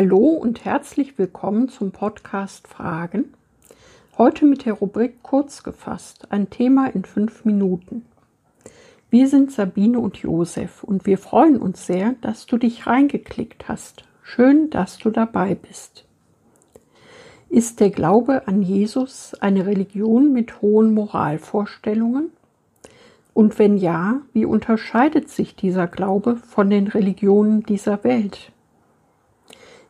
Hallo und herzlich willkommen zum Podcast Fragen. Heute mit der Rubrik Kurz gefasst, ein Thema in fünf Minuten. Wir sind Sabine und Josef und wir freuen uns sehr, dass du dich reingeklickt hast. Schön, dass du dabei bist. Ist der Glaube an Jesus eine Religion mit hohen Moralvorstellungen? Und wenn ja, wie unterscheidet sich dieser Glaube von den Religionen dieser Welt?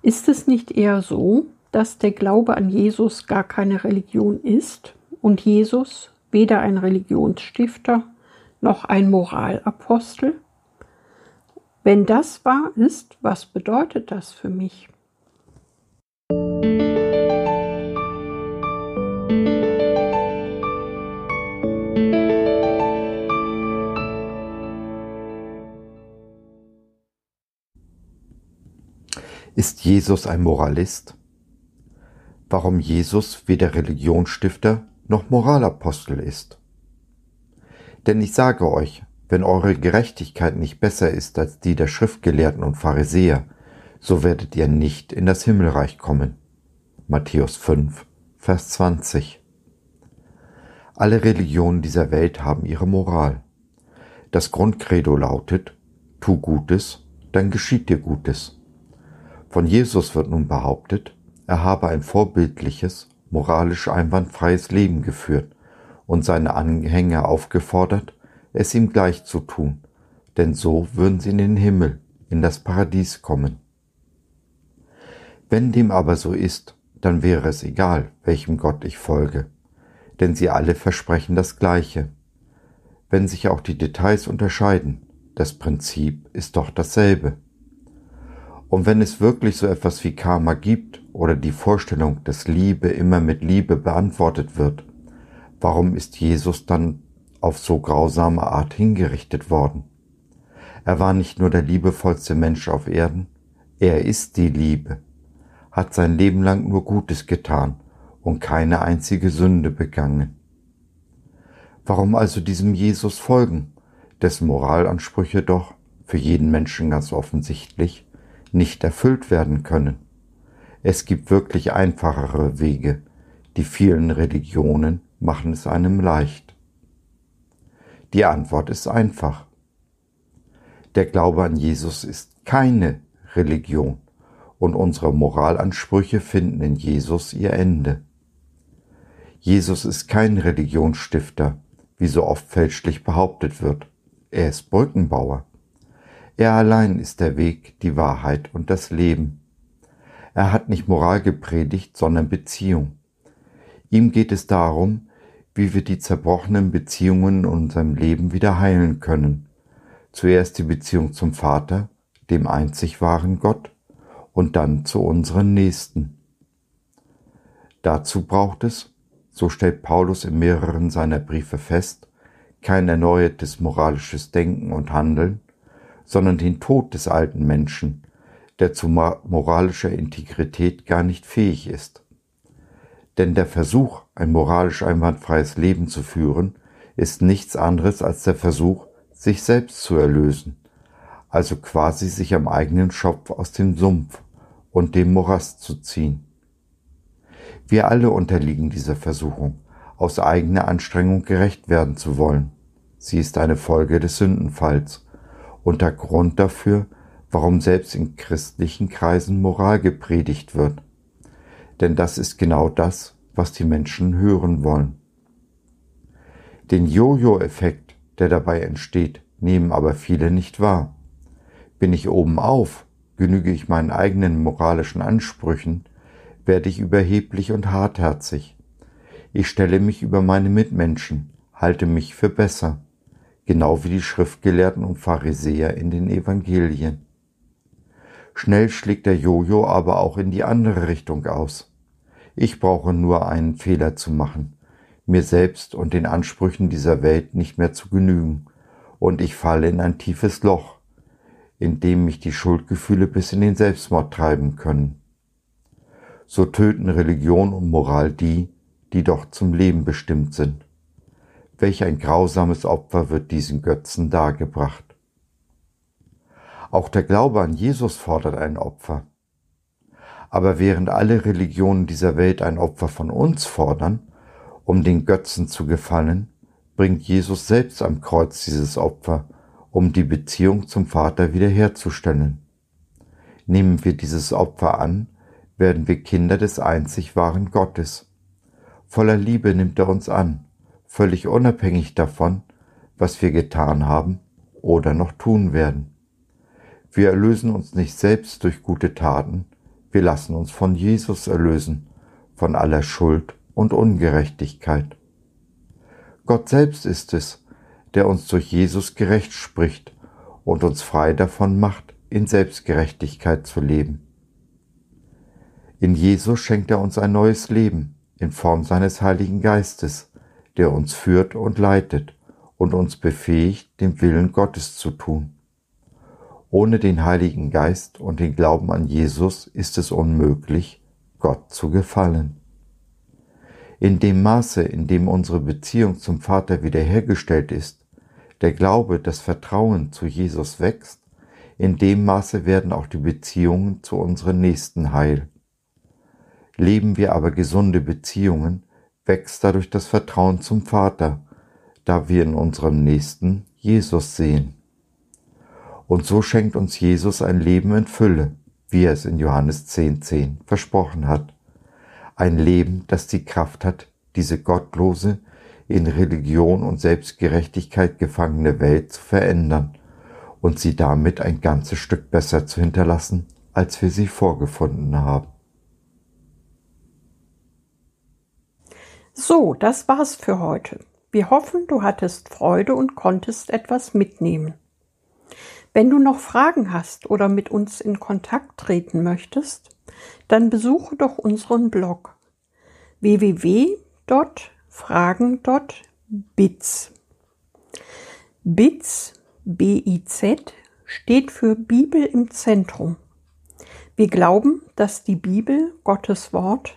Ist es nicht eher so, dass der Glaube an Jesus gar keine Religion ist und Jesus weder ein Religionsstifter noch ein Moralapostel? Wenn das wahr ist, was bedeutet das für mich? Jesus ein Moralist? Warum Jesus weder Religionsstifter noch Moralapostel ist? Denn ich sage euch, wenn eure Gerechtigkeit nicht besser ist als die der Schriftgelehrten und Pharisäer, so werdet ihr nicht in das Himmelreich kommen. Matthäus 5, Vers 20. Alle Religionen dieser Welt haben ihre Moral. Das Grundcredo lautet, tu Gutes, dann geschieht dir Gutes. Von Jesus wird nun behauptet, er habe ein vorbildliches, moralisch einwandfreies Leben geführt und seine Anhänger aufgefordert, es ihm gleich zu tun, denn so würden sie in den Himmel, in das Paradies kommen. Wenn dem aber so ist, dann wäre es egal, welchem Gott ich folge, denn sie alle versprechen das Gleiche. Wenn sich auch die Details unterscheiden, das Prinzip ist doch dasselbe. Und wenn es wirklich so etwas wie Karma gibt oder die Vorstellung, dass Liebe immer mit Liebe beantwortet wird, warum ist Jesus dann auf so grausame Art hingerichtet worden? Er war nicht nur der liebevollste Mensch auf Erden, er ist die Liebe, hat sein Leben lang nur Gutes getan und keine einzige Sünde begangen. Warum also diesem Jesus folgen, dessen Moralansprüche doch für jeden Menschen ganz offensichtlich nicht erfüllt werden können. Es gibt wirklich einfachere Wege. Die vielen Religionen machen es einem leicht. Die Antwort ist einfach. Der Glaube an Jesus ist keine Religion und unsere Moralansprüche finden in Jesus ihr Ende. Jesus ist kein Religionsstifter, wie so oft fälschlich behauptet wird. Er ist Brückenbauer. Er allein ist der Weg, die Wahrheit und das Leben. Er hat nicht Moral gepredigt, sondern Beziehung. Ihm geht es darum, wie wir die zerbrochenen Beziehungen in unserem Leben wieder heilen können. Zuerst die Beziehung zum Vater, dem einzig wahren Gott, und dann zu unseren Nächsten. Dazu braucht es, so stellt Paulus in mehreren seiner Briefe fest, kein erneuertes moralisches Denken und Handeln, sondern den Tod des alten Menschen, der zu moralischer Integrität gar nicht fähig ist. Denn der Versuch, ein moralisch einwandfreies Leben zu führen, ist nichts anderes als der Versuch, sich selbst zu erlösen, also quasi sich am eigenen Schopf aus dem Sumpf und dem Morast zu ziehen. Wir alle unterliegen dieser Versuchung, aus eigener Anstrengung gerecht werden zu wollen. Sie ist eine Folge des Sündenfalls und der Grund dafür, warum selbst in christlichen Kreisen Moral gepredigt wird. Denn das ist genau das, was die Menschen hören wollen. Den Jojo-Effekt, der dabei entsteht, nehmen aber viele nicht wahr. Bin ich oben auf, genüge ich meinen eigenen moralischen Ansprüchen, werde ich überheblich und hartherzig. Ich stelle mich über meine Mitmenschen, halte mich für besser genau wie die Schriftgelehrten und Pharisäer in den Evangelien. Schnell schlägt der Jojo aber auch in die andere Richtung aus. Ich brauche nur einen Fehler zu machen, mir selbst und den Ansprüchen dieser Welt nicht mehr zu genügen, und ich falle in ein tiefes Loch, in dem mich die Schuldgefühle bis in den Selbstmord treiben können. So töten Religion und Moral die, die doch zum Leben bestimmt sind. Welch ein grausames Opfer wird diesen Götzen dargebracht. Auch der Glaube an Jesus fordert ein Opfer. Aber während alle Religionen dieser Welt ein Opfer von uns fordern, um den Götzen zu gefallen, bringt Jesus selbst am Kreuz dieses Opfer, um die Beziehung zum Vater wiederherzustellen. Nehmen wir dieses Opfer an, werden wir Kinder des einzig wahren Gottes. Voller Liebe nimmt er uns an, völlig unabhängig davon, was wir getan haben oder noch tun werden. Wir erlösen uns nicht selbst durch gute Taten, wir lassen uns von Jesus erlösen, von aller Schuld und Ungerechtigkeit. Gott selbst ist es, der uns durch Jesus gerecht spricht und uns frei davon macht, in Selbstgerechtigkeit zu leben. In Jesus schenkt er uns ein neues Leben in Form seines Heiligen Geistes, der uns führt und leitet und uns befähigt, den Willen Gottes zu tun. Ohne den Heiligen Geist und den Glauben an Jesus ist es unmöglich, Gott zu gefallen. In dem Maße, in dem unsere Beziehung zum Vater wiederhergestellt ist, der Glaube, das Vertrauen zu Jesus wächst, in dem Maße werden auch die Beziehungen zu unseren Nächsten heil. Leben wir aber gesunde Beziehungen, wächst dadurch das Vertrauen zum Vater, da wir in unserem Nächsten Jesus sehen. Und so schenkt uns Jesus ein Leben in Fülle, wie er es in Johannes 10.10 10 versprochen hat ein Leben, das die Kraft hat, diese gottlose, in Religion und Selbstgerechtigkeit gefangene Welt zu verändern und sie damit ein ganzes Stück besser zu hinterlassen, als wir sie vorgefunden haben. So, das war's für heute. Wir hoffen, du hattest Freude und konntest etwas mitnehmen. Wenn du noch Fragen hast oder mit uns in Kontakt treten möchtest, dann besuche doch unseren Blog www.fragen.biz. BIZ, B-I-Z, steht für Bibel im Zentrum. Wir glauben, dass die Bibel, Gottes Wort,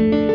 Thank you.